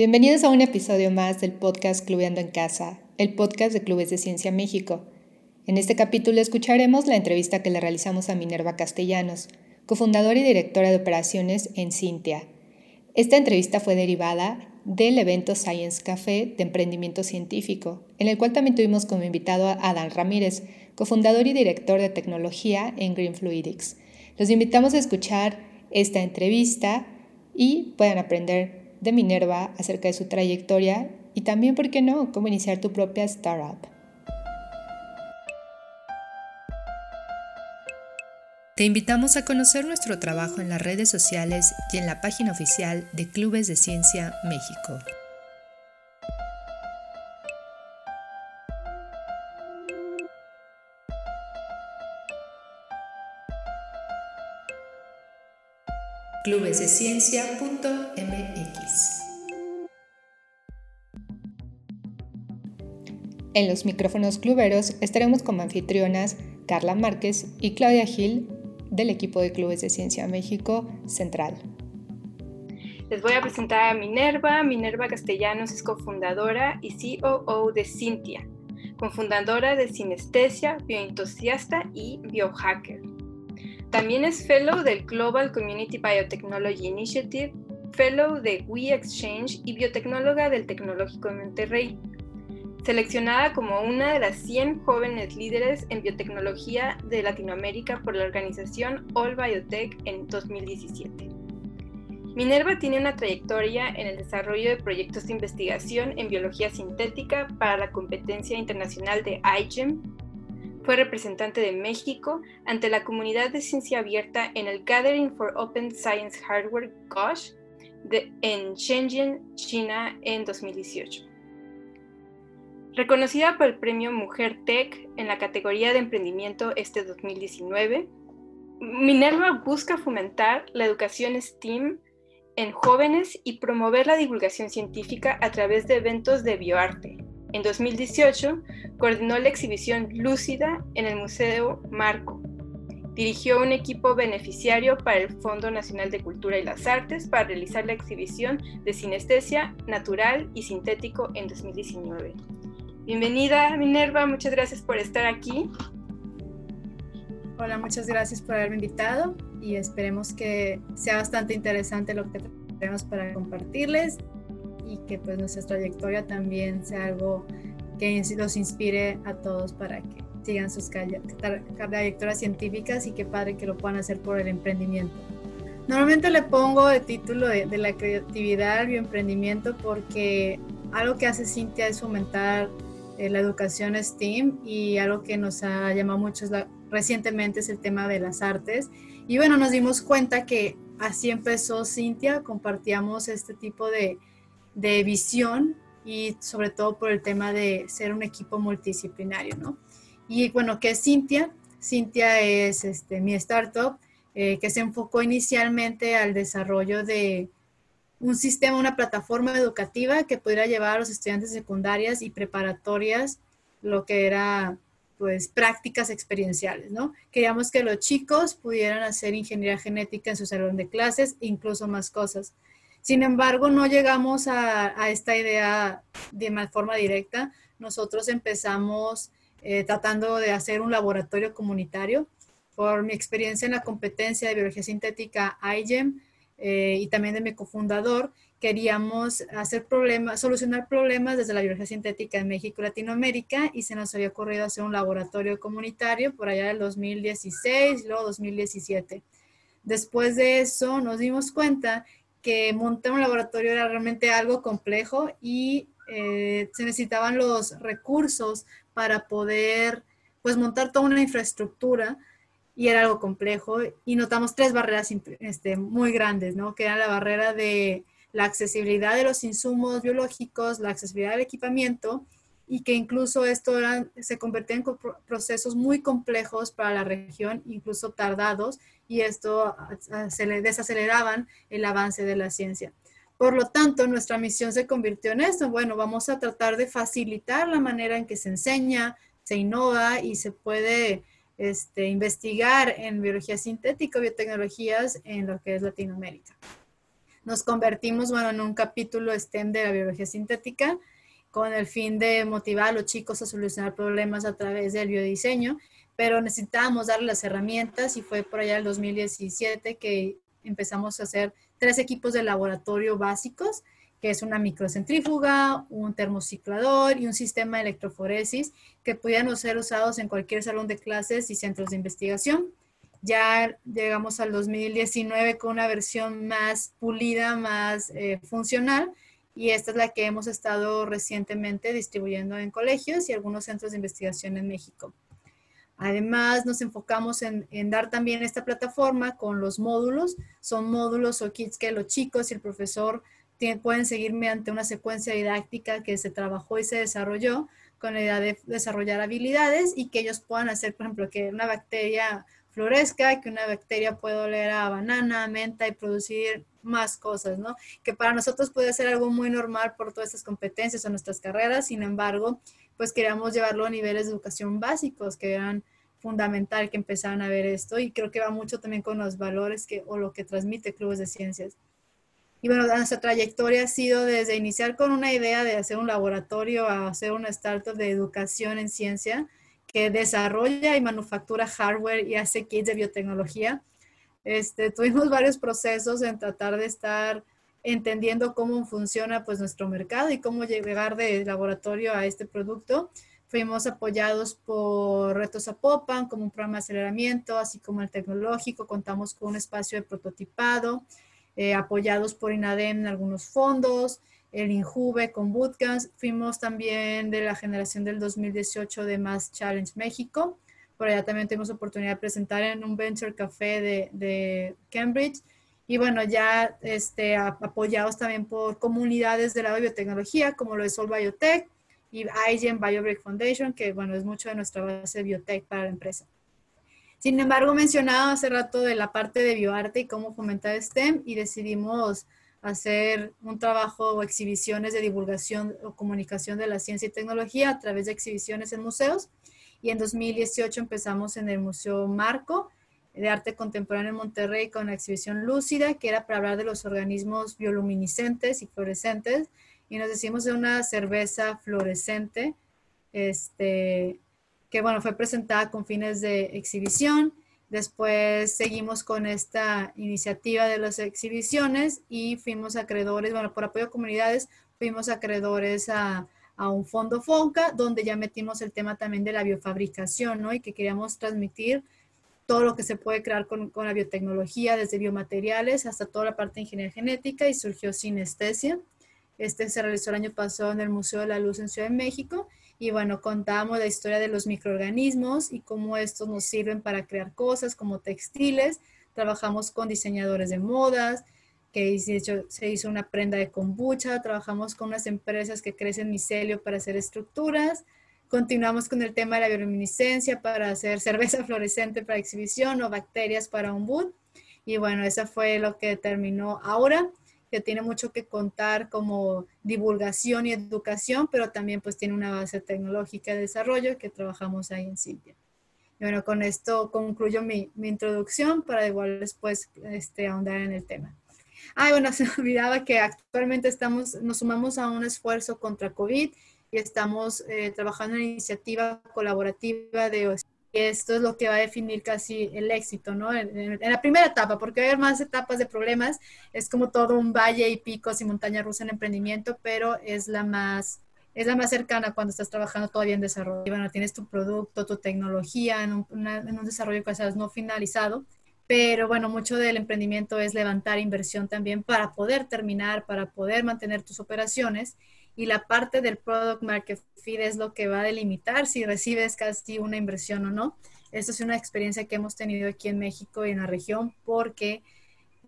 Bienvenidos a un episodio más del podcast Clubeando en Casa, el podcast de Clubes de Ciencia México. En este capítulo escucharemos la entrevista que le realizamos a Minerva Castellanos, cofundadora y directora de operaciones en Cintia. Esta entrevista fue derivada del evento Science Café de Emprendimiento Científico, en el cual también tuvimos como invitado a Adán Ramírez, cofundador y director de tecnología en Green Fluidics. Los invitamos a escuchar esta entrevista y puedan aprender de Minerva acerca de su trayectoria y también, ¿por qué no?, cómo iniciar tu propia startup. Te invitamos a conocer nuestro trabajo en las redes sociales y en la página oficial de Clubes de Ciencia México. clubesdeciencia.mx. En los micrófonos cluberos estaremos como anfitrionas Carla Márquez y Claudia Gil del equipo de Clubes de Ciencia México Central. Les voy a presentar a Minerva. Minerva Castellanos es cofundadora y COO de Cintia, cofundadora de Sinestesia, bioentusiasta y biohacker. También es Fellow del Global Community Biotechnology Initiative, Fellow de We Exchange y biotecnóloga del Tecnológico de Monterrey. Seleccionada como una de las 100 jóvenes líderes en biotecnología de Latinoamérica por la organización All Biotech en 2017. Minerva tiene una trayectoria en el desarrollo de proyectos de investigación en biología sintética para la competencia internacional de IGEM fue representante de México ante la comunidad de ciencia abierta en el Gathering for Open Science Hardware GOSH en Shenzhen, China, en 2018. Reconocida por el premio Mujer Tech en la categoría de emprendimiento este 2019, Minerva busca fomentar la educación STEAM en jóvenes y promover la divulgación científica a través de eventos de bioarte, en 2018, coordinó la exhibición Lúcida en el Museo Marco. Dirigió un equipo beneficiario para el Fondo Nacional de Cultura y las Artes para realizar la exhibición de sinestesia natural y sintético en 2019. Bienvenida Minerva, muchas gracias por estar aquí. Hola, muchas gracias por haberme invitado y esperemos que sea bastante interesante lo que tenemos para compartirles y que pues nuestra trayectoria también sea algo que los inspire a todos para que sigan sus trayectorias científicas y qué padre que lo puedan hacer por el emprendimiento. Normalmente le pongo el título de, la creatividad al bioemprendimiento porque algo que hace Cintia es fomentar eh, la educación STEAM y algo que nos ha llamado mucho recientemente es el tema de las artes. Y bueno, nos dimos cuenta que así empezó Cintia, compartíamos este tipo de, de visión y sobre todo por el tema de ser un equipo multidisciplinario, ¿no? Y bueno, ¿qué es Cintia? Cintia es este, mi startup eh, que se enfocó inicialmente al desarrollo de un sistema, una plataforma educativa que pudiera llevar a los estudiantes secundarias y preparatorias lo que era pues prácticas experienciales, ¿no? Queríamos que los chicos pudieran hacer ingeniería genética en su salón de clases, incluso más cosas. Sin embargo, no llegamos a, esta idea de forma directa. Nosotros empezamos eh, tratando de hacer un laboratorio comunitario. Por mi experiencia en la competencia de biología sintética IGEM eh, y también de mi cofundador, queríamos hacer problemas, solucionar problemas desde la biología sintética en México y Latinoamérica y se nos había ocurrido hacer un laboratorio comunitario por allá del 2016 y luego 2017. Después de eso nos dimos cuenta que montar un laboratorio era realmente algo complejo y eh, se necesitaban los recursos para poder pues montar toda una infraestructura y era algo complejo y notamos tres barreras este, muy grandes, ¿no? Que era la barrera de la accesibilidad de los insumos biológicos, la accesibilidad del equipamiento y que incluso esto se convertía en procesos muy complejos para la región, incluso tardados, y esto se le desaceleraban el avance de la ciencia. Por lo tanto, nuestra misión se convirtió en esto. Bueno, vamos a tratar de facilitar la manera en que se enseña, se innova y se puede este, investigar en biología sintética, biotecnologías en lo que es Latinoamérica. nos convertimos, bueno, en un capítulo STEM de la biología sintética con el fin de motivar a los chicos a solucionar problemas a través del biodiseño, pero necesitábamos darle las herramientas y fue por allá el 2017 que empezamos a hacer tres equipos de laboratorio básicos, que es una microcentrífuga, un termociclador y un sistema de electroforesis que pudieran ser usados en cualquier salón de clases y centros de investigación. Ya llegamos al 2019 con una versión más pulida, más eh, funcional, y esta es la que hemos estado recientemente distribuyendo en colegios y algunos centros de investigación en México. Además, nos enfocamos en, dar también esta plataforma con los módulos. Son módulos o kits que los chicos y el profesor pueden seguir mediante una secuencia didáctica que se trabajó y se desarrolló con la idea de desarrollar habilidades y que ellos puedan hacer, por ejemplo, que una bacteria florezca, que una bacteria pueda oler a banana, menta y producir más cosas, ¿no? Que para nosotros puede ser algo muy normal por todas estas competencias o nuestras carreras, sin embargo, pues queríamos llevarlo a niveles de educación básicos, que eran fundamental que empezaran a ver esto y creo que va mucho también con los valores que, o lo que transmite Clubes de Ciencias. Y bueno, nuestra trayectoria ha sido desde iniciar con una idea de hacer un laboratorio a hacer una startup de educación en ciencia, que desarrolla y manufactura hardware y hace kits de biotecnología. Este, tuvimos varios procesos en tratar de estar entendiendo cómo funciona pues nuestro mercado y cómo llegar de laboratorio a este producto. Fuimos apoyados por Retos Zapopan como un programa de aceleramiento, así como el tecnológico. Contamos con un espacio de prototipado, eh, apoyados por INADEM en algunos fondos el Injuve con Bootcamps. Fuimos también de la generación del 2018 de Mass Challenge México. Por allá también tuvimos oportunidad de presentar en un Venture Café de, de Cambridge. Y bueno, ya este, apoyados también por comunidades de la biotecnología, como lo es Sol Biotech y IGEN BioBreak Foundation, que bueno, es mucho de nuestra base de biotech para la empresa. Sin embargo, mencionaba hace rato de la parte de bioarte y cómo fomentar STEM y decidimos hacer un trabajo o exhibiciones de divulgación o comunicación de la ciencia y tecnología a través de exhibiciones en museos. Y en 2018 empezamos en el Museo Marco de Arte Contemporáneo en Monterrey con la exhibición Lúcida, que era para hablar de los organismos bioluminiscentes y fluorescentes. Y nos decimos de una cerveza fluorescente, este, que bueno, fue presentada con fines de exhibición Después seguimos con esta iniciativa de las exhibiciones y fuimos acreedores, bueno, por apoyo a comunidades, fuimos acreedores a, a un fondo FONCA, donde ya metimos el tema también de la biofabricación, ¿no? Y que queríamos transmitir todo lo que se puede crear con, con la biotecnología, desde biomateriales hasta toda la parte de ingeniería genética y surgió Sinestesia. Este se realizó el año pasado en el Museo de la Luz en Ciudad de México y bueno, contamos la historia de los microorganismos y cómo estos nos sirven para crear cosas como textiles. Trabajamos con diseñadores de modas, que se hizo una prenda de kombucha. Trabajamos con unas empresas que crecen micelio para hacer estructuras. Continuamos con el tema de la bioluminiscencia para hacer cerveza fluorescente para exhibición o bacterias para un boot. Y bueno, eso fue lo que terminó ahora que tiene mucho que contar como divulgación y educación, pero también pues tiene una base tecnológica de desarrollo que trabajamos ahí en Cintia. Y bueno, con esto concluyo mi, mi introducción para igual después este, ahondar en el tema. Ay, bueno, se olvidaba que actualmente estamos, nos sumamos a un esfuerzo contra COVID y estamos eh, trabajando en una iniciativa colaborativa de esto es lo que va a definir casi el éxito, ¿no? En, la primera etapa, porque hay más etapas de problemas, es como todo un valle y picos y montaña rusa en emprendimiento, pero es la más es la más cercana cuando estás trabajando todavía en desarrollo. Y bueno, tienes tu producto, tu tecnología en un, en un desarrollo no finalizado, pero bueno, mucho del emprendimiento es levantar inversión también para poder terminar, para poder mantener tus operaciones y la parte del product market fit es lo que va a delimitar si recibes casi una inversión o no. Esto es una experiencia que hemos tenido aquí en México y en la región porque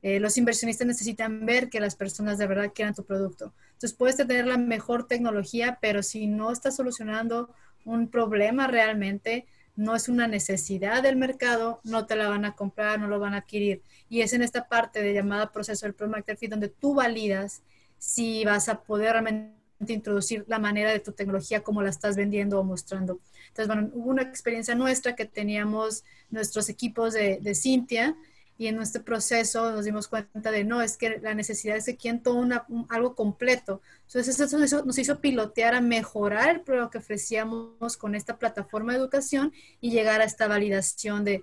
eh, los inversionistas necesitan ver que las personas de verdad quieran tu producto. Entonces puedes tener la mejor tecnología, pero si no estás solucionando un problema realmente, no es una necesidad del mercado, no te la van a comprar, no lo van a adquirir. Y es en esta parte de llamada proceso del Product Market Fit donde tú validas si vas a poder realmente introducir la manera de tu tecnología como la estás vendiendo o mostrando. Entonces, bueno, hubo una experiencia nuestra que teníamos nuestros equipos de, de Cintia y en nuestro proceso nos dimos cuenta de no, es que la necesidad es que quieren todo una, algo completo. Entonces eso, nos hizo pilotear a mejorar lo que ofrecíamos con esta plataforma de educación y llegar a esta validación de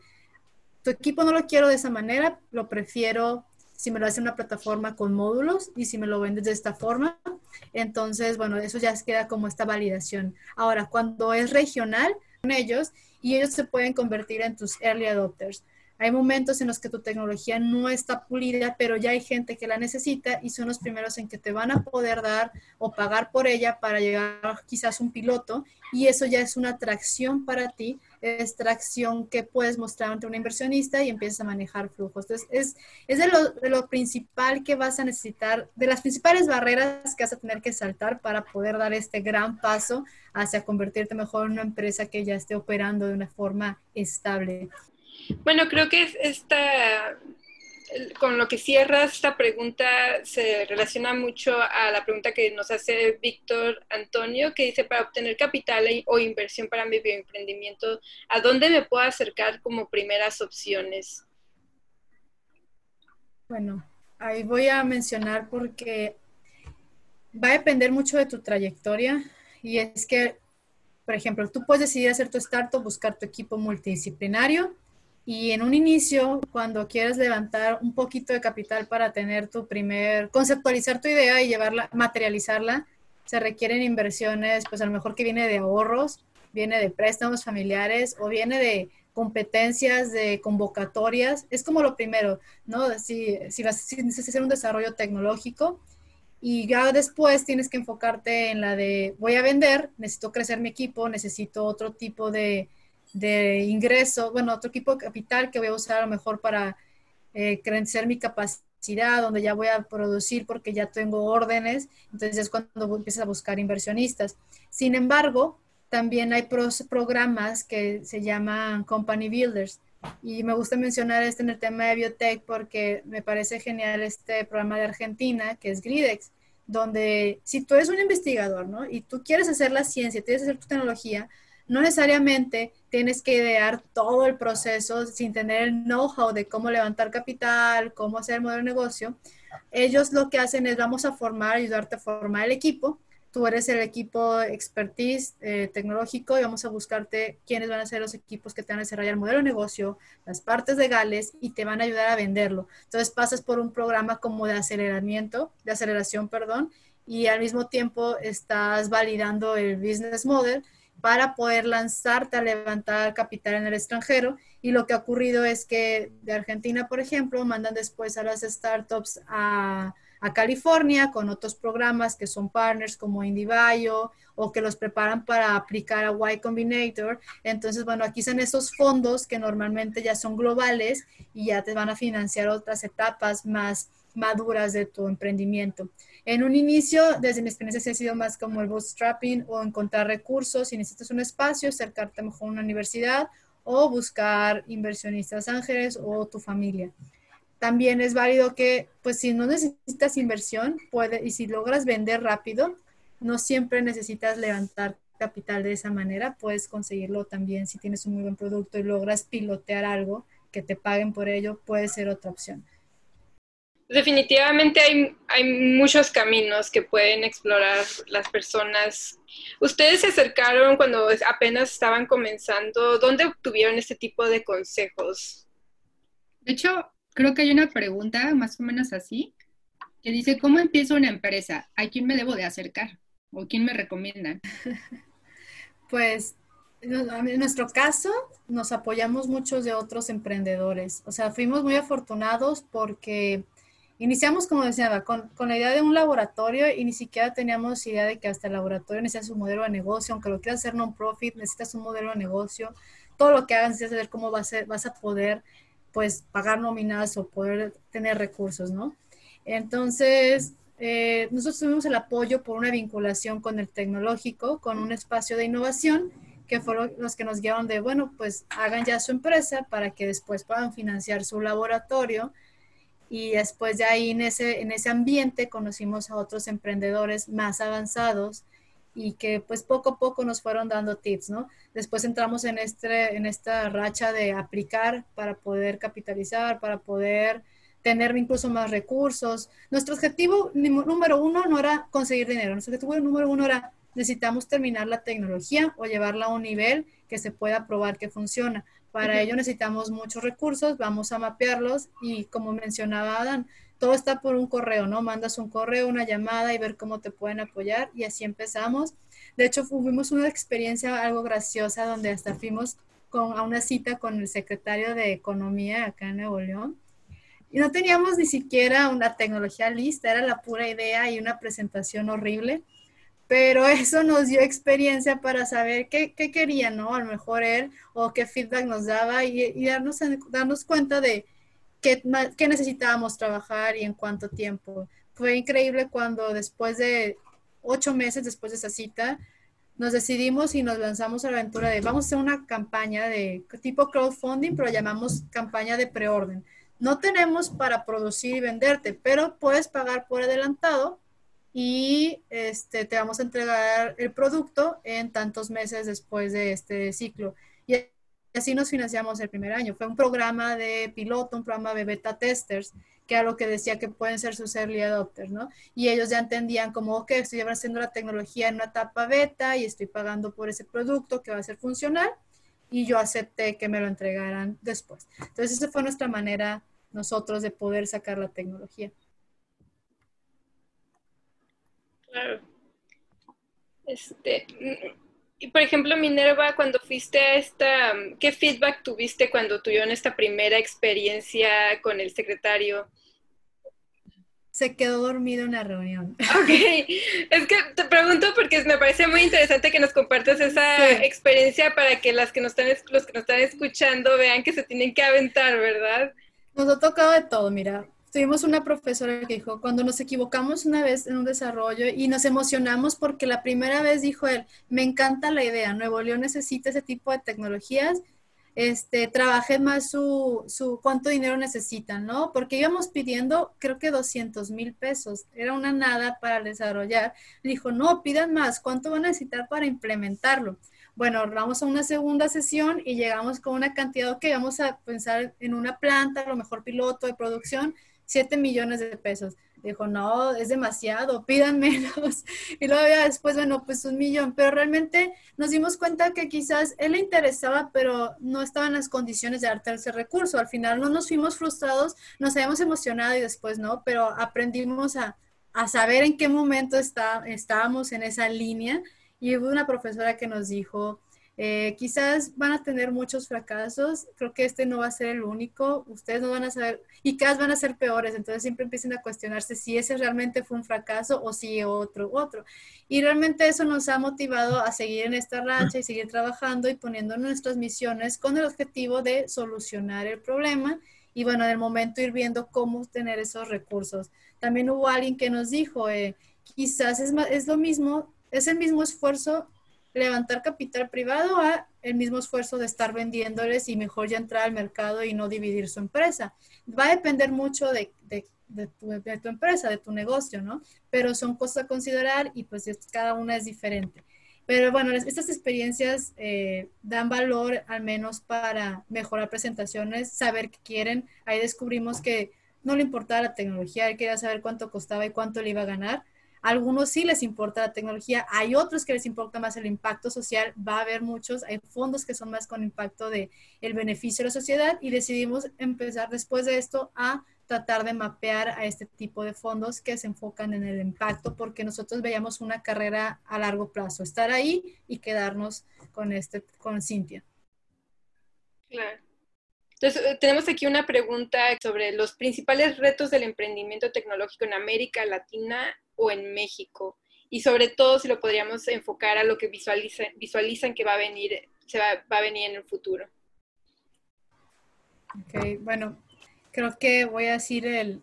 tu equipo no lo quiero de esa manera, lo prefiero si me lo hace una plataforma con módulos y si me lo vendes de esta forma. Entonces, bueno, eso ya queda como esta validación. Ahora, cuando es regional, con ellos y ellos se pueden convertir en tus early adopters. Hay momentos en los que tu tecnología no está pulida, pero ya hay gente que la necesita y son los primeros en que te van a poder dar o pagar por ella para llegar quizás un piloto y eso ya es una atracción para ti, es tracción que puedes mostrar ante un inversionista y empiezas a manejar flujos. Entonces, es, es de, lo, de lo principal que vas a necesitar, de las principales barreras que vas a tener que saltar para poder dar este gran paso hacia convertirte mejor en una empresa que ya esté operando de una forma estable. Bueno, creo que esta, con lo que cierras esta pregunta se relaciona mucho a la pregunta que nos hace Víctor Antonio, que dice, para obtener capital o inversión para mi bioemprendimiento, ¿a dónde me puedo acercar como primeras opciones? Bueno, ahí voy a mencionar porque va a depender mucho de tu trayectoria y es que, por ejemplo, tú puedes decidir hacer tu startup, buscar tu equipo multidisciplinario y en un inicio, cuando quieres levantar un poquito de capital para tener tu primer, conceptualizar tu idea y llevarla, materializarla, se requieren inversiones, pues a lo mejor que viene de ahorros, viene de préstamos familiares o viene de competencias, de convocatorias. Es como lo primero, ¿no? Si, si vas si necesitas hacer un desarrollo tecnológico y ya después tienes que enfocarte en la de voy a vender, necesito crecer mi equipo, necesito otro tipo de de ingreso, bueno, otro tipo de capital que voy a usar a lo mejor para eh, crecer mi capacidad, donde ya voy a producir porque ya tengo órdenes, entonces es cuando empiezas a buscar inversionistas. Sin embargo, también hay programas que se llaman Company Builders. Y me gusta mencionar este en el tema de biotech porque me parece genial este programa de Argentina, que es Gridex, donde si tú eres un investigador, ¿no? Y tú quieres hacer la ciencia, quieres hacer tu tecnología, no necesariamente tienes que idear todo el proceso sin tener el know-how de cómo levantar capital, cómo hacer el modelo de negocio. Ellos lo que hacen es vamos a formar, ayudarte a formar el equipo. Tú eres el equipo expertise eh, tecnológico y vamos a buscarte quiénes van a ser los equipos que te van a desarrollar el modelo de negocio, las partes legales y te van a ayudar a venderlo. Entonces pasas por un programa como de aceleramiento, de aceleración, perdón, y al mismo tiempo estás validando el business model para poder lanzarte a levantar capital en el extranjero. Y lo que ha ocurrido es que de Argentina, por ejemplo, mandan después a las startups a, California con otros programas que son partners como IndieBio o que los preparan para aplicar a Y Combinator. Entonces, bueno, aquí son esos fondos que normalmente ya son globales y ya te van a financiar otras etapas más maduras de tu emprendimiento. En un inicio, desde mi experiencia, ha sido más como el bootstrapping o encontrar recursos. Si necesitas un espacio, acercarte mejor a una universidad o buscar inversionistas ángeles o tu familia. También es válido que, pues si no necesitas inversión, puede, y si logras vender rápido, no siempre necesitas levantar capital de esa manera, puedes conseguirlo también si tienes un muy buen producto y logras pilotear algo que te paguen por ello, puede ser otra opción definitivamente hay, hay muchos caminos que pueden explorar las personas. Ustedes se acercaron cuando apenas estaban comenzando. ¿Dónde obtuvieron este tipo de consejos? De hecho, creo que hay una pregunta más o menos así, que dice, ¿cómo empiezo una empresa? ¿A quién me debo de acercar? ¿O quién me recomiendan? Pues en nuestro caso, nos apoyamos muchos de otros emprendedores. O sea, fuimos muy afortunados porque Iniciamos, como decía, con, con, la idea de un laboratorio y ni siquiera teníamos idea de que hasta el laboratorio necesitas un modelo de negocio, aunque lo quieras hacer non-profit, necesitas un modelo de negocio. Todo lo que hagas necesitas saber cómo vas a, vas a poder pues pagar nóminas o poder tener recursos, ¿no? Entonces, eh, nosotros tuvimos el apoyo por una vinculación con el tecnológico, con un espacio de innovación, que fueron los que nos guiaron de, bueno, pues hagan ya su empresa para que después puedan financiar su laboratorio y después de ahí en ese, en ese ambiente conocimos a otros emprendedores más avanzados y que pues poco a poco nos fueron dando tips, ¿no? Después entramos en, este, en esta racha de aplicar para poder capitalizar, para poder tener incluso más recursos. Nuestro objetivo número uno no era conseguir dinero, nuestro objetivo número uno era necesitamos terminar la tecnología o llevarla a un nivel que se pueda probar que funciona. Para ello necesitamos muchos recursos, vamos a mapearlos y como mencionaba Adán, todo está por un correo, ¿no? Mandas un correo, una llamada y ver cómo te pueden apoyar y así empezamos. De hecho, tuvimos una experiencia algo graciosa donde hasta fuimos con, a una cita con el secretario de Economía acá en Nuevo León y no teníamos ni siquiera una tecnología lista, era la pura idea y una presentación horrible pero eso nos dio experiencia para saber qué, qué quería, ¿no? A lo mejor él o qué feedback nos daba y, darnos, darnos cuenta de qué, qué necesitábamos trabajar y en cuánto tiempo. Fue increíble cuando después de ocho meses después de esa cita, nos decidimos y nos lanzamos a la aventura de vamos a hacer una campaña de tipo crowdfunding, pero llamamos campaña de preorden. No tenemos para producir y venderte, pero puedes pagar por adelantado y este, te vamos a entregar el producto en tantos meses después de este ciclo. Y así nos financiamos el primer año. Fue un programa de piloto, un programa de beta testers, que era lo que decía que pueden ser sus early adopters, ¿no? Y ellos ya entendían como, ok, estoy haciendo la tecnología en una etapa beta y estoy pagando por ese producto que va a ser funcional y yo acepté que me lo entregaran después. Entonces, esa fue nuestra manera nosotros de poder sacar la tecnología. Claro. Este, y por ejemplo, Minerva, cuando fuiste a esta, ¿qué feedback tuviste cuando tuvieron esta primera experiencia con el secretario? Se quedó dormido en la reunión. Ok, es que te pregunto porque me parece muy interesante que nos compartas esa experiencia para que las que nos están, los que nos están escuchando vean que se tienen que aventar, ¿verdad? Nos ha tocado de todo, mira tuvimos una profesora que dijo, cuando nos equivocamos una vez en un desarrollo y nos emocionamos porque la primera vez dijo él, me encanta la idea, Nuevo León necesita ese tipo de tecnologías, este, trabajé más su, su cuánto dinero necesitan, ¿no? Porque íbamos pidiendo, creo que 200 mil pesos, era una nada para desarrollar. Dijo, no, pidan más, ¿cuánto van a necesitar para implementarlo? Bueno, vamos a una segunda sesión y llegamos con una cantidad que vamos a pensar en una planta, lo mejor piloto de producción, 7 millones de pesos. Dijo, no, es demasiado, pidan menos. Y luego ya después, bueno, pues un millón. Pero realmente nos dimos cuenta que quizás él le interesaba, pero no estaba en las condiciones de darte ese recurso. Al final no nos fuimos frustrados, nos habíamos emocionado y después no, pero aprendimos a, a saber en qué momento está, estábamos en esa línea. Y hubo una profesora que nos dijo, eh, quizás van a tener muchos fracasos, creo que este no va a ser el único, ustedes no van a saber, y cada vez van a ser peores, entonces siempre empiecen a cuestionarse si ese realmente fue un fracaso o si otro, otro. Y realmente eso nos ha motivado a seguir en esta racha y seguir trabajando y poniendo nuestras misiones con el objetivo de solucionar el problema y bueno, en el momento ir viendo cómo tener esos recursos. También hubo alguien que nos dijo, eh, quizás es, es lo mismo, es el mismo esfuerzo levantar capital privado a el mismo esfuerzo de estar vendiéndoles y mejor ya entrar al mercado y no dividir su empresa. Va a depender mucho de, tu, empresa, de tu negocio, ¿no? Pero son cosas a considerar y pues cada una es diferente. Pero bueno, estas experiencias eh, dan valor al menos para mejorar presentaciones, saber qué quieren. Ahí descubrimos que no le importaba la tecnología, él quería saber cuánto costaba y cuánto le iba a ganar algunos sí les importa la tecnología, hay otros que les importa más el impacto social, va a haber muchos, hay fondos que son más con impacto de el beneficio de la sociedad y decidimos empezar después de esto a tratar de mapear a este tipo de fondos que se enfocan en el impacto porque nosotros veíamos una carrera a largo plazo, estar ahí y quedarnos con este con Cintia. Claro. Entonces, eh, tenemos aquí una pregunta sobre los principales retos del emprendimiento tecnológico en América Latina o en México. Y sobre todo si lo podríamos enfocar a lo que visualizan, visualizan que va a venir, se va, a venir en el futuro. Ok, bueno, creo que voy a decir el,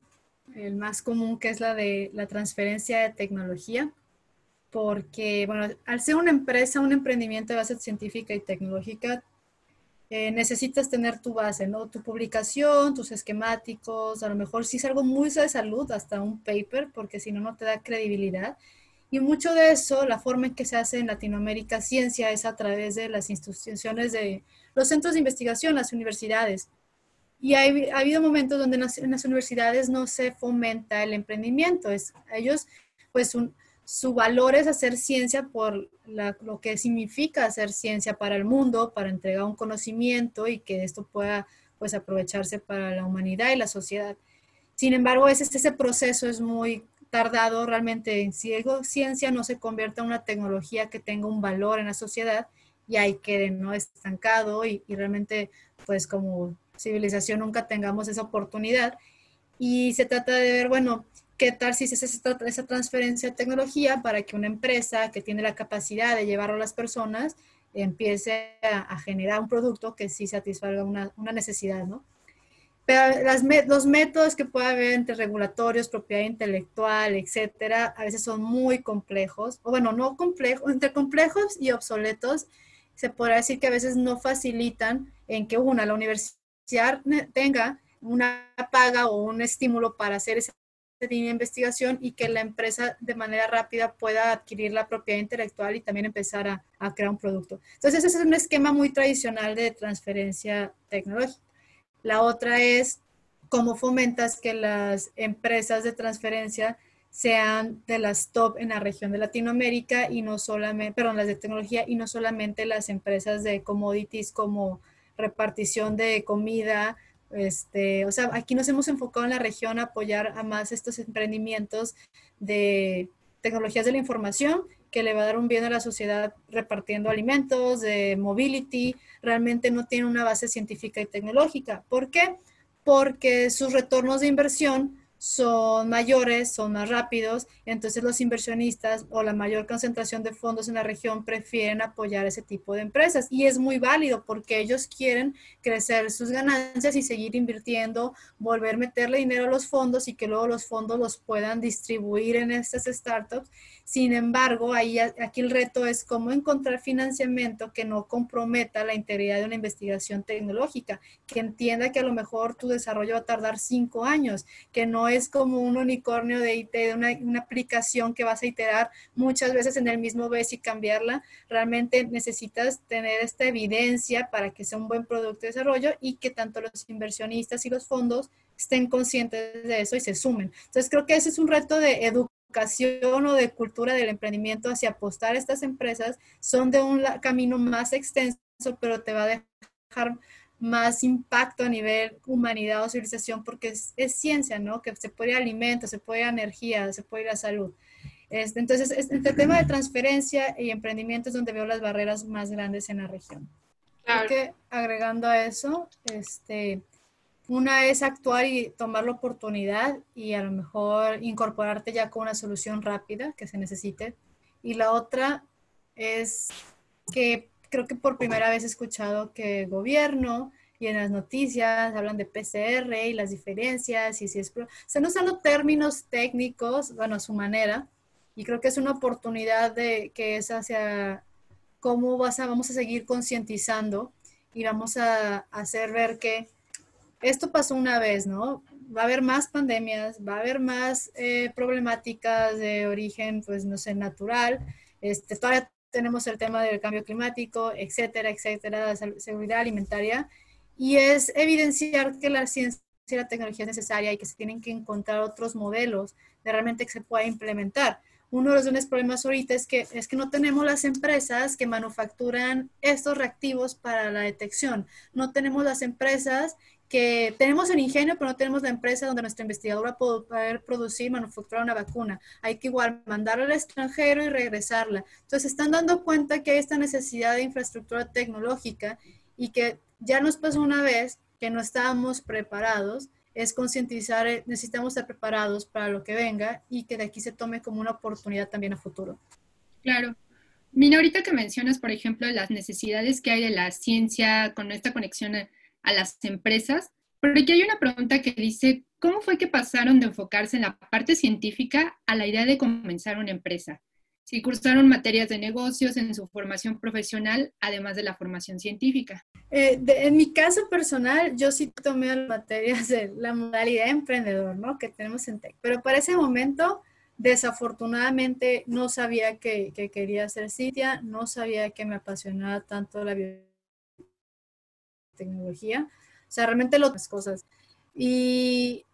el más común, que es la de la transferencia de tecnología porque, bueno, al ser una empresa, un emprendimiento de base científica y tecnológica, eh, necesitas tener tu base, ¿no? Tu publicación, tus esquemáticos, a lo mejor si es algo muy de salud, hasta un paper, porque si no, no te da credibilidad. Y mucho de eso, la forma en que se hace en Latinoamérica ciencia es a través de las instituciones de los centros de investigación, las universidades. Y ha habido momentos donde en las, universidades no se fomenta el emprendimiento. Es, ellos, pues, su valor es hacer ciencia por lo que significa hacer ciencia para el mundo, para entregar un conocimiento y que esto pueda, pues, aprovecharse para la humanidad y la sociedad. Sin embargo, ese, ese proceso es muy tardado realmente en ciego ciencia no se convierta en una tecnología que tenga un valor en la sociedad y ahí quede no estancado y, realmente pues como civilización nunca tengamos esa oportunidad y se trata de ver bueno qué tal si se hace esa transferencia de tecnología para que una empresa que tiene la capacidad de llevarlo a las personas empiece a, generar un producto que sí satisfaga una, una necesidad, ¿no? Pero las, los métodos que puede haber entre regulatorios, propiedad intelectual, etcétera, a veces son muy complejos, o bueno, no complejos, entre complejos y obsoletos, se podrá decir que a veces no facilitan en que una, la universidad tenga una paga o un estímulo para hacer esa investigación y que la empresa de manera rápida pueda adquirir la propiedad intelectual y también empezar a, a crear un producto. Entonces, ese es un esquema muy tradicional de transferencia tecnológica. La otra es cómo fomentas que las empresas de transferencia sean de las top en la región de Latinoamérica y no solamente, perdón, las de tecnología y no solamente las empresas de commodities como repartición de comida. Este, o sea, aquí nos hemos enfocado en la región a apoyar a más estos emprendimientos de tecnologías de la información que le va a dar un bien a la sociedad repartiendo alimentos, de mobility, realmente no tiene una base científica y tecnológica. ¿Por qué? Porque sus retornos de inversión son mayores, son más rápidos, entonces los inversionistas o la mayor concentración de fondos en la región prefieren apoyar ese tipo de empresas. Y es muy válido porque ellos quieren crecer sus ganancias y seguir invirtiendo, volver a meterle dinero a los fondos y que luego los fondos los puedan distribuir en estas startups. Sin embargo, ahí, aquí el reto es cómo encontrar financiamiento que no comprometa la integridad de una investigación tecnológica, que entienda que a lo mejor tu desarrollo va a tardar cinco años, que no es como un unicornio de IT, de una, aplicación que vas a iterar muchas veces en el mismo vez y cambiarla. Realmente necesitas tener esta evidencia para que sea un buen producto de desarrollo y que tanto los inversionistas y los fondos estén conscientes de eso y se sumen. Entonces creo que ese es un reto de educación o de cultura del emprendimiento hacia apostar a estas empresas son de un camino más extenso, pero te va a dejar más impacto a nivel humanidad o civilización porque es, ciencia, ¿no? Que se puede ir a alimentos, se puede ir a energía, se puede ir a salud. Este, entonces, este tema de transferencia y emprendimiento es donde veo las barreras más grandes en la región. Claro. que agregando a eso, este, una es actuar y tomar la oportunidad y a lo mejor incorporarte ya con una solución rápida que se necesite. Y la otra es que creo que por primera vez he escuchado que el gobierno y en las noticias hablan de PCR y las diferencias y si es... No usando términos técnicos, bueno, a su manera, y creo que es una oportunidad de que es hacia cómo vas a, vamos a seguir concientizando y vamos a hacer ver que esto pasó una vez, ¿no? Va a haber más pandemias, va a haber más eh, problemáticas de origen, pues, no sé, natural. Este, todavía tenemos el tema del cambio climático, etcétera, etcétera, seguridad alimentaria. Y es evidenciar que la ciencia y la tecnología es necesaria y que se tienen que encontrar otros modelos de realmente que se pueda implementar. Uno de los grandes problemas ahorita es que, es que no tenemos las empresas que manufacturan estos reactivos para la detección. No tenemos las empresas que tenemos el ingenio, pero no tenemos la empresa donde nuestra investigadora puede poder producir, manufacturar una vacuna. Hay que igual mandarla al extranjero y regresarla. Entonces, están dando cuenta que hay esta necesidad de infraestructura tecnológica y que ya nos pasó una vez que no estábamos preparados. Es concientizar, eh, necesitamos estar preparados para lo que venga y que de aquí se tome como una oportunidad también a futuro. Claro. Mira, ahorita que mencionas, por ejemplo, las necesidades que hay de la ciencia con esta conexión a las empresas, pero aquí hay una pregunta que dice, ¿cómo fue que pasaron de enfocarse en la parte científica a la idea de comenzar una empresa? Si cursaron materias de negocios en su formación profesional, además de la formación científica. Eh, en mi caso personal, yo sí tomé las materias de la modalidad emprendedor, ¿no? Que tenemos en TEC. Pero para ese momento Desafortunadamente no sabía que, quería hacer Citia, no sabía que me apasionaba tanto la biotecnología, o sea, realmente las cosas. Y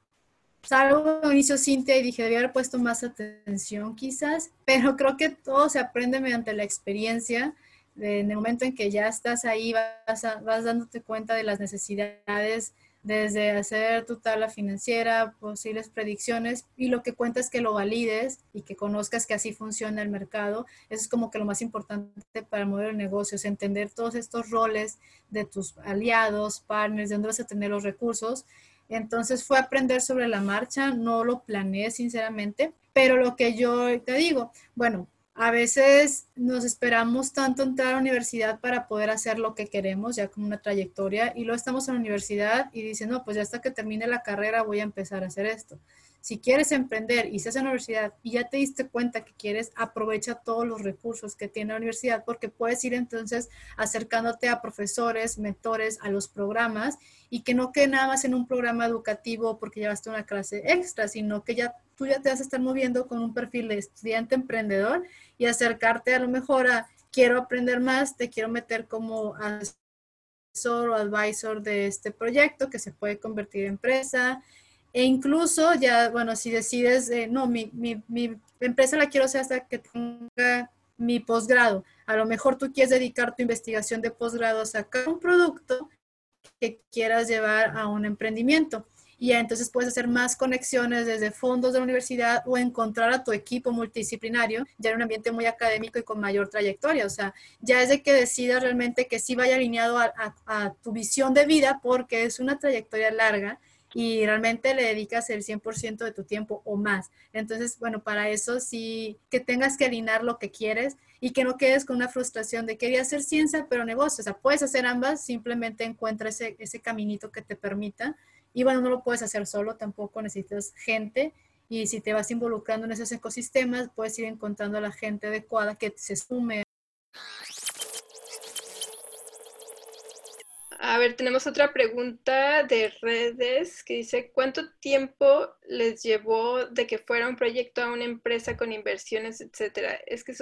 salgo, inicio Cintia y dije, debía haber puesto más atención quizás, pero creo que todo se aprende mediante la experiencia. En el momento en que ya estás ahí, vas, vas dándote cuenta de las necesidades desde hacer tu tabla financiera, posibles predicciones y lo que cuenta es que lo valides y que conozcas que así funciona el mercado. Eso es como que lo más importante para el modelo de negocios, entender todos estos roles de tus aliados, partners, de dónde vas a tener los recursos. Entonces fue aprender sobre la marcha, no lo planeé sinceramente, pero lo que yo te digo, bueno, a veces nos esperamos tanto entrar a la universidad para poder hacer lo que queremos, ya como una trayectoria, y luego estamos en la universidad y dicen, no, pues ya hasta que termine la carrera voy a empezar a hacer esto. Si quieres emprender y estás en la universidad y ya te diste cuenta que quieres, aprovecha todos los recursos que tiene la universidad porque puedes ir entonces acercándote a profesores, mentores, a los programas y que no quede nada más en un programa educativo porque llevaste una clase extra, sino que ya tú ya te vas a estar moviendo con un perfil de estudiante emprendedor y acercarte a lo mejor a quiero aprender más, te quiero meter como asesor o advisor de este proyecto que se puede convertir en empresa e incluso ya, bueno, si decides, no, mi, mi, empresa la quiero hacer hasta que tenga mi posgrado. A lo mejor tú quieres dedicar tu investigación de posgrado a sacar un producto que quieras llevar a un emprendimiento. Y entonces puedes hacer más conexiones desde fondos de la universidad o encontrar a tu equipo multidisciplinario ya en un ambiente muy académico y con mayor trayectoria. O sea, ya es de que decidas realmente que sí vaya alineado a tu visión de vida porque es una trayectoria larga y realmente le dedicas el 100% de tu tiempo o más. Entonces, bueno, para eso sí que tengas que alinear lo que quieres y que no quedes con una frustración de quería hacer ciencia, pero negocio. O sea, puedes hacer ambas, simplemente encuentra ese, ese caminito que te permita. Y bueno, no lo puedes hacer solo, tampoco necesitas gente. Y si te vas involucrando en esos ecosistemas, puedes ir encontrando a la gente adecuada que se sume A ver, tenemos otra pregunta de redes que dice, ¿cuánto tiempo les llevó de que fuera un proyecto a una empresa con inversiones, etcétera? ¿Es que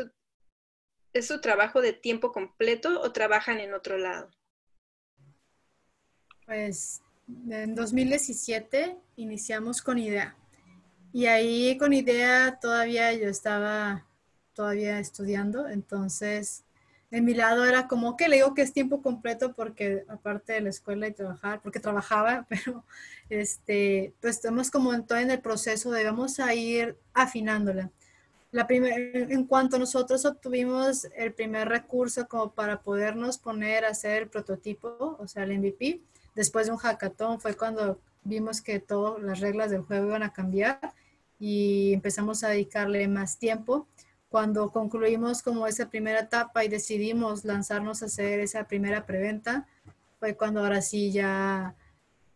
es su trabajo de tiempo completo o trabajan en otro lado? Pues en 2017 iniciamos con IDEA y ahí con IDEA todavía yo estaba todavía estudiando, entonces de mi lado era como que le digo que es tiempo completo porque aparte de la escuela y trabajar, porque trabajaba, pero este, pues estamos como en todo en el proceso de vamos a ir afinándola. La en cuanto nosotros obtuvimos el primer recurso como para podernos poner a hacer el prototipo, o sea, el MVP, después de un hackathon fue cuando vimos que todas las reglas del juego iban a cambiar y empezamos a dedicarle más tiempo cuando concluimos como esa primera etapa y decidimos lanzarnos a hacer esa primera preventa, fue cuando ahora sí ya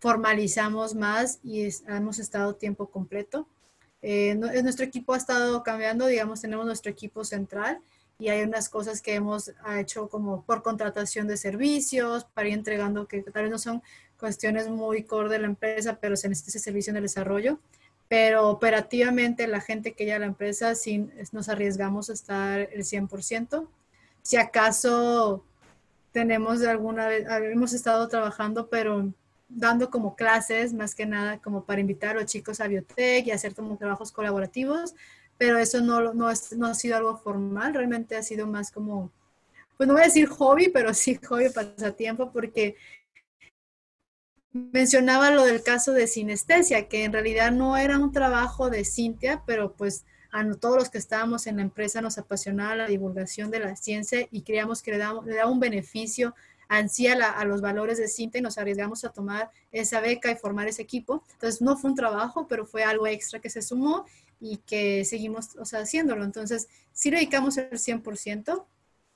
formalizamos más y hemos estado tiempo completo. Eh, nuestro equipo ha estado cambiando, digamos, tenemos nuestro equipo central y hay unas cosas que hemos hecho como por contratación de servicios, para ir entregando que tal vez no son cuestiones muy core de la empresa, pero se necesita ese servicio en el desarrollo pero operativamente la gente que ya la empresa sí nos arriesgamos a estar el 100%. Si acaso tenemos alguna vez, hemos estado trabajando, pero dando como clases, más que nada como para invitar a los chicos a biotech y hacer como trabajos colaborativos, pero eso no, no, no ha sido algo formal, realmente ha sido más como, pues no voy a decir hobby, pero sí hobby pasatiempo, porque mencionaba lo del caso de sinestesia, que en realidad no era un trabajo de Cintia, pero pues a todos los que estábamos en la empresa nos apasionaba la divulgación de la ciencia y creíamos que le daba, un beneficio ansía a, los valores de Cintia y nos arriesgamos a tomar esa beca y formar ese equipo. Entonces no fue un trabajo, pero fue algo extra que se sumó y que seguimos o sea, haciéndolo. Entonces sí dedicamos el 100%,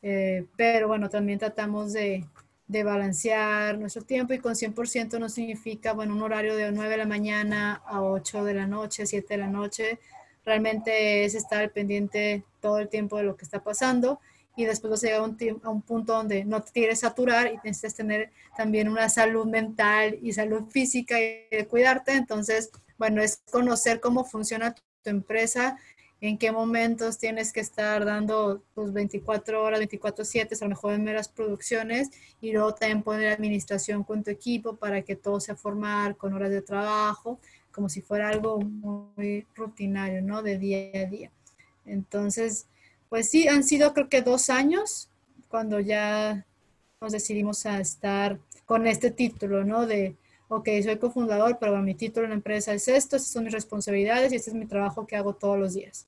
eh, pero bueno, también tratamos de, de balancear nuestro tiempo y con 100% no significa, bueno, un horario de 9 de la mañana a 8 de la noche, 7 de la noche. Realmente es estar pendiente todo el tiempo de lo que está pasando y después vas a llegar a un, punto donde no te quieres saturar y necesitas tener también una salud mental y salud física y cuidarte. Entonces, bueno, es conocer cómo funciona tu empresa, en qué momentos tienes que estar dando tus 24 horas, 24/7, a lo mejor en meras producciones, y luego también poner administración con tu equipo para que todo sea formal, con horas de trabajo, como si fuera algo muy rutinario, ¿no? De día a día. Entonces, pues sí, han sido creo que dos años cuando ya nos decidimos a estar con este título, ¿no? De, ok, soy cofundador, pero mi título en la empresa es esto, estas son mis responsabilidades y este es mi trabajo que hago todos los días.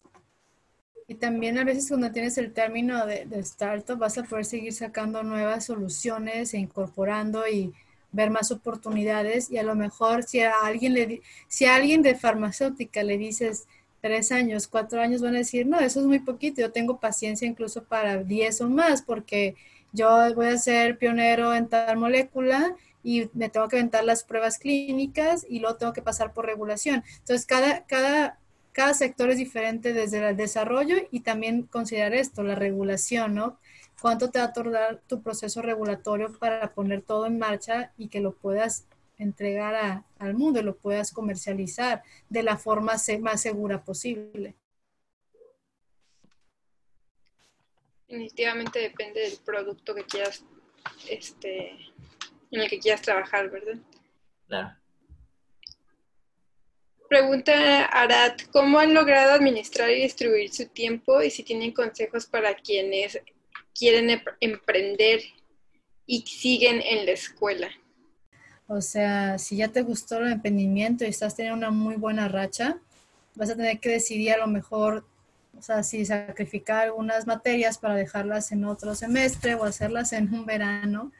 Y también a veces cuando tienes el término de, de startup vas a poder seguir sacando nuevas soluciones e incorporando y ver más oportunidades y a lo mejor si a alguien le si a alguien de farmacéutica le dices tres años, cuatro años van a decir, no, eso es muy poquito, yo tengo paciencia incluso para diez o más porque yo voy a ser pionero en tal molécula y me tengo que aventar las pruebas clínicas y luego tengo que pasar por regulación. Entonces, cada, cada, cada sector es diferente desde el desarrollo y también considerar esto, la regulación, ¿no? ¿Cuánto te va a tardar tu proceso regulatorio para poner todo en marcha y que lo puedas entregar al mundo y lo puedas comercializar de la forma más segura posible? Definitivamente depende del producto que quieras este, en el que quieras trabajar, ¿verdad? Claro. Pregunta Arad, ¿cómo han logrado administrar y distribuir su tiempo y si tienen consejos para quienes quieren emprender y siguen en la escuela? O sea, si ya te gustó el emprendimiento y estás teniendo una muy buena racha, vas a tener que decidir a lo mejor, o sea, si sacrificar algunas materias para dejarlas en otro semestre o hacerlas en un verano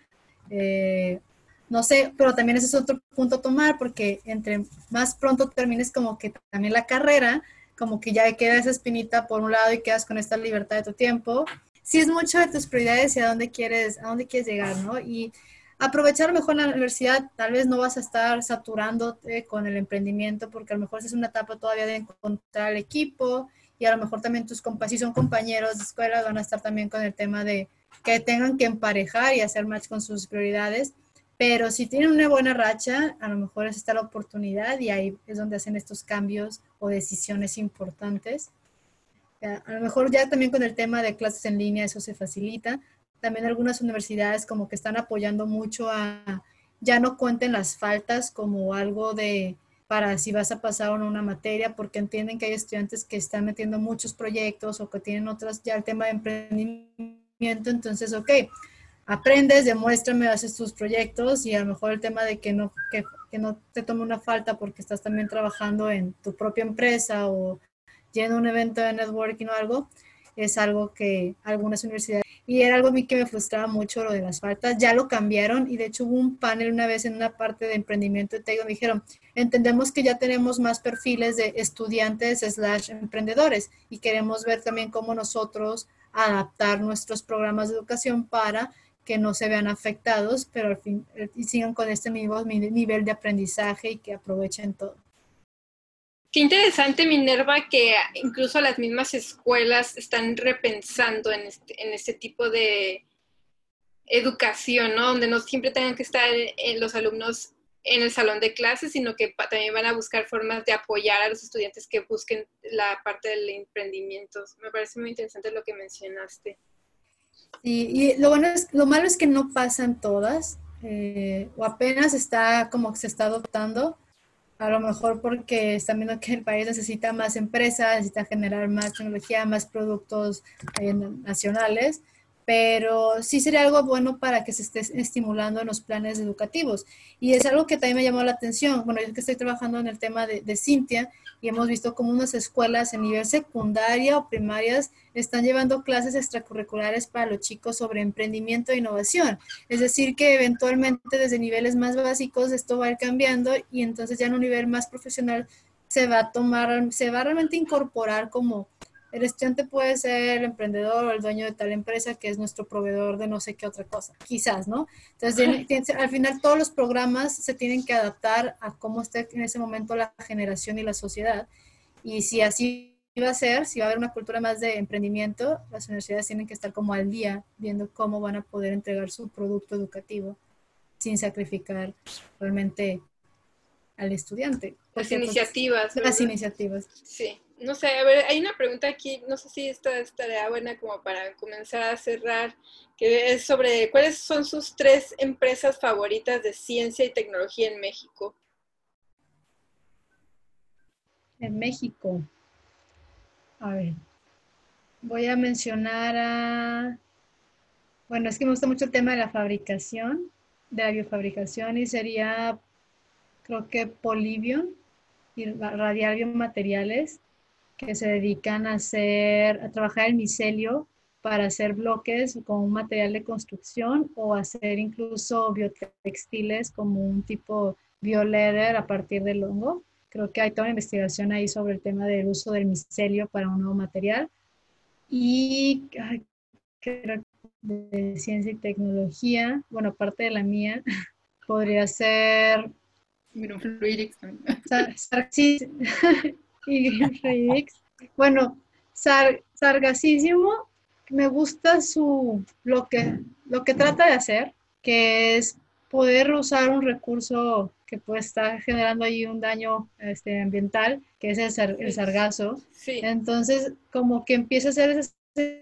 eh, no sé, pero también ese es otro punto a tomar porque entre más pronto termines como que también la carrera, como que ya queda esa espinita por un lado y quedas con esta libertad de tu tiempo. Si es mucho de tus prioridades y a dónde quieres, a dónde quieres llegar, ¿no? Y aprovechar mejor la universidad, tal vez no vas a estar saturándote con el emprendimiento porque a lo mejor es una etapa todavía de encontrar el equipo y a lo mejor también tus compañeros, si son compañeros de escuela, van a estar también con el tema de que tengan que emparejar y hacer match con sus prioridades. Pero si tienen una buena racha, a lo mejor es esta la oportunidad y ahí es donde hacen estos cambios o decisiones importantes. A lo mejor ya también con el tema de clases en línea eso se facilita. También algunas universidades como que están apoyando mucho a ya no cuenten las faltas como algo de para si vas a pasar o no una materia, porque entienden que hay estudiantes que están metiendo muchos proyectos o que tienen otras, ya el tema de emprendimiento entonces, ok, aprendes, demuéstrame, haces tus proyectos y a lo mejor el tema de que no, que, no te tome una falta porque estás también trabajando en tu propia empresa o yendo a un evento de networking o algo, es algo que algunas universidades, y era algo a mí que me frustraba mucho lo de las faltas, ya lo cambiaron y de hecho hubo un panel una vez en una parte de emprendimiento de TEC me dijeron, entendemos que ya tenemos más perfiles de estudiantes slash emprendedores y queremos ver también cómo nosotros adaptar nuestros programas de educación para que no se vean afectados, pero al fin eh, sigan con este mismo nivel de aprendizaje y que aprovechen todo. Qué interesante, Minerva, que incluso las mismas escuelas están repensando en este, en este tipo de educación, ¿no? Donde no siempre tengan que estar en los alumnos en el salón de clases, sino que también van a buscar formas de apoyar a los estudiantes que busquen la parte del emprendimiento. Me parece muy interesante lo que mencionaste. y lo bueno es, lo malo es que no pasan todas, eh, o apenas está como que se está adoptando, a lo mejor porque están viendo que el país necesita más empresas, necesita generar más tecnología, más productos eh, nacionales, pero sí sería algo bueno para que se esté estimulando en los planes educativos. Y es algo que también me llamó la atención. Bueno, yo que estoy trabajando en el tema de, de Cintia y hemos visto como unas escuelas en nivel secundaria o primarias están llevando clases extracurriculares para los chicos sobre emprendimiento e innovación. Es decir, que eventualmente desde niveles más básicos esto va a ir cambiando y entonces ya en un nivel más profesional se va a tomar, se va a realmente incorporar como el estudiante puede ser el emprendedor o el dueño de tal empresa que es nuestro proveedor de no sé qué otra cosa, quizás, ¿no? Entonces, al final todos los programas se tienen que adaptar a cómo está en ese momento la generación y la sociedad. Y si así va a ser, si va a haber una cultura más de emprendimiento, las universidades tienen que estar como al día viendo cómo van a poder entregar su producto educativo sin sacrificar realmente al estudiante. Las iniciativas. Las iniciativas. Sí no sé, a ver, hay una pregunta aquí, no sé si esta estaría buena como para comenzar a cerrar, que es sobre cuáles son sus tres empresas favoritas de ciencia y tecnología en México. En México. A ver, voy a mencionar a, bueno, es que me gusta mucho el tema de la fabricación, de la biofabricación y sería, creo que Polivion y Radial Biomateriales que se dedican a hacer, a trabajar el micelio para hacer bloques con un material de construcción o hacer incluso biotextiles como un tipo bioleder a partir del hongo. Creo que hay toda una investigación ahí sobre el tema del uso del micelio para un nuevo material. Y creo de ciencia y tecnología, bueno, aparte de la mía, podría ser... Mirofluidics también. y Bueno, sar, sargasísimo, me gusta su, lo, que, lo que trata de hacer, que es poder usar un recurso que puede estar generando ahí un daño este, ambiental, que es el, el sargazo. Entonces, como que empieza a hacer esas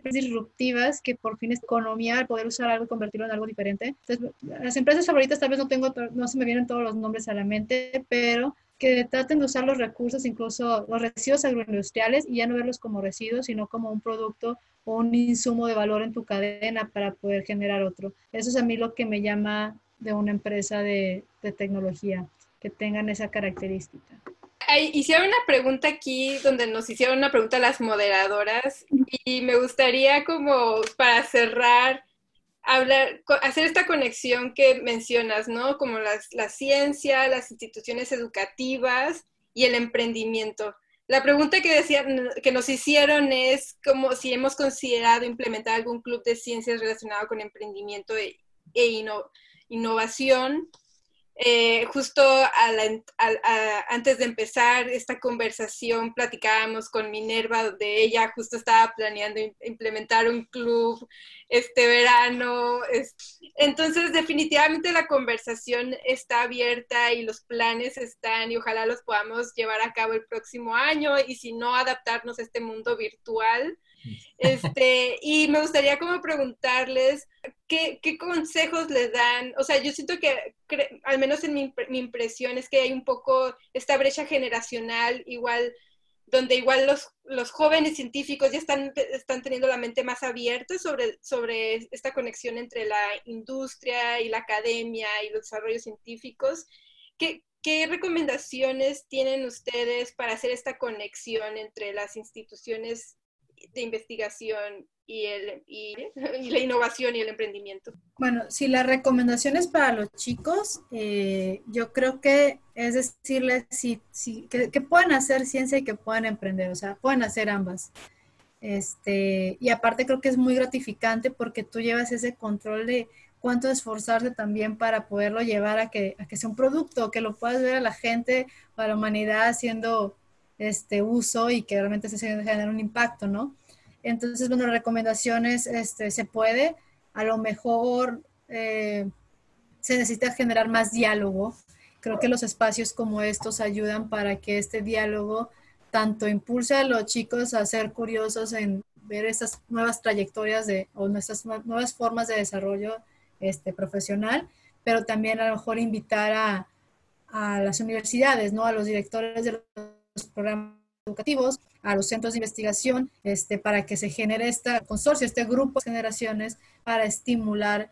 disruptivas que por fin es economía, poder usar algo y convertirlo en algo diferente. Entonces, las empresas favoritas tal vez no tengo, no se me vienen todos los nombres a la mente, pero que traten de usar los recursos, incluso los residuos agroindustriales, y ya no verlos como residuos, sino como un producto o un insumo de valor en tu cadena para poder generar otro. Eso es a mí lo que me llama de una empresa de, tecnología, que tengan esa característica. hicieron una pregunta aquí donde nos hicieron una pregunta las moderadoras y me gustaría como para cerrar hablar, hacer esta conexión que mencionas, ¿no? Como las, la ciencia, las instituciones educativas y el emprendimiento. La pregunta que, decían, que nos hicieron es como si hemos considerado implementar algún club de ciencias relacionado con emprendimiento e, e innovación eh, justo antes de empezar esta conversación platicábamos con Minerva, donde ella justo estaba planeando implementar un club este verano. entonces, definitivamente la conversación está abierta y los planes están y ojalá los podamos llevar a cabo el próximo año y si no, adaptarnos a este mundo virtual. Este, y me gustaría como preguntarles qué, consejos les dan. O sea, yo siento que, al menos en mi, impresión, es que hay un poco esta brecha generacional, igual, donde igual los, los jóvenes científicos ya están, están teniendo la mente más abierta sobre, sobre esta conexión entre la industria y la academia y los desarrollos científicos. ¿Qué, ¿Qué recomendaciones tienen ustedes para hacer esta conexión entre las instituciones de investigación y, el, y, la innovación y el emprendimiento? Bueno, si la recomendación es para los chicos, eh, yo creo que es decirles si, si, que, que, pueden hacer ciencia y que pueden emprender, o sea, pueden hacer ambas. Este, y aparte creo que es muy gratificante porque tú llevas ese control de cuánto esforzarse también para poderlo llevar a que, a que sea un producto, que lo puedas ver a la gente, a la humanidad haciendo este uso y que realmente se genera un impacto, ¿no? Entonces, bueno, recomendaciones, este, se puede, a lo mejor eh, se necesita generar más diálogo. Creo que los espacios como estos ayudan para que este diálogo tanto impulse a los chicos a ser curiosos en ver estas nuevas trayectorias de, o nuestras nuevas formas de desarrollo este, profesional, pero también a lo mejor invitar a, a las universidades, ¿no? A los directores de programas educativos, a los centros de investigación, este, para que se genere este consorcio, este grupo de generaciones para estimular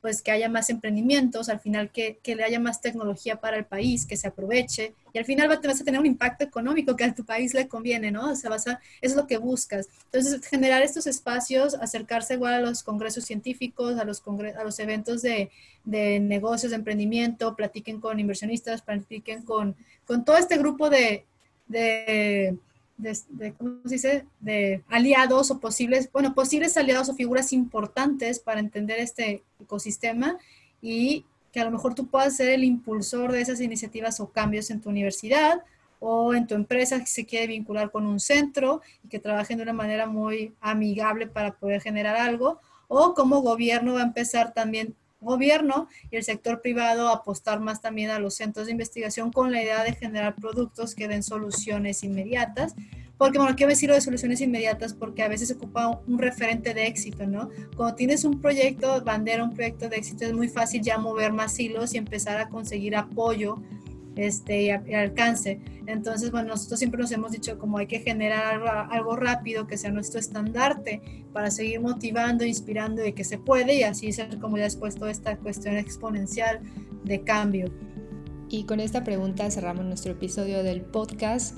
pues que haya más emprendimientos, al final que, que haya más tecnología para el país, que se aproveche y al final vas a tener un impacto económico que a tu país le conviene, ¿no? O sea, vas a, eso es lo que buscas. Entonces, generar estos espacios, acercarse igual a los congresos científicos, a los, a los eventos de, de negocios, de emprendimiento, platiquen con inversionistas, platiquen con, con todo este grupo de, de, de, ¿cómo se dice? de aliados o posibles, bueno, posibles aliados o figuras importantes para entender este ecosistema y que a lo mejor tú puedas ser el impulsor de esas iniciativas o cambios en tu universidad o en tu empresa que se quiere vincular con un centro y que trabajen de una manera muy amigable para poder generar algo, o como gobierno va a empezar también gobierno y el sector privado apostar más también a los centros de investigación con la idea de generar productos que den soluciones inmediatas. Porque, bueno, quiero decir de soluciones inmediatas porque a veces se ocupa un referente de éxito, ¿no? Cuando tienes un proyecto, bandera, un proyecto de éxito, es muy fácil ya mover más hilos y empezar a conseguir apoyo este, y, alcance. Entonces, bueno, nosotros siempre nos hemos dicho como hay que generar algo, rápido que sea nuestro estandarte para seguir motivando, inspirando y que se puede y así ser como ya después toda esta cuestión exponencial de cambio. Y con esta pregunta cerramos nuestro episodio del podcast.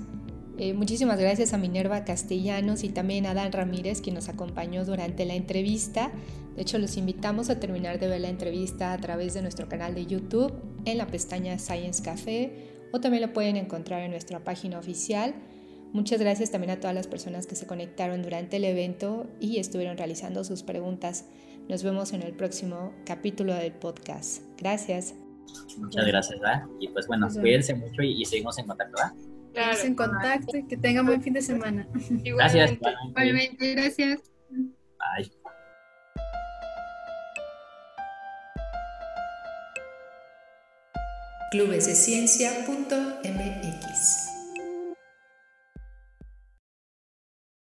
Eh, muchísimas gracias a Minerva Castellanos y también a Dan Ramírez, quien nos acompañó durante la entrevista. De hecho, los invitamos a terminar de ver la entrevista a través de nuestro canal de YouTube en la pestaña Science Café o también lo pueden encontrar en nuestra página oficial. Muchas gracias también a todas las personas que se conectaron durante el evento y estuvieron realizando sus preguntas. Nos vemos en el próximo capítulo del podcast. Gracias. Muchas gracias, ¿verdad? Y pues bueno, cuídense mucho y, seguimos en contacto, ¿verdad? Claro. en contacto y que tengan buen fin de semana. Gracias. Igualmente, gracias. Bye. clubesdeciencia.mx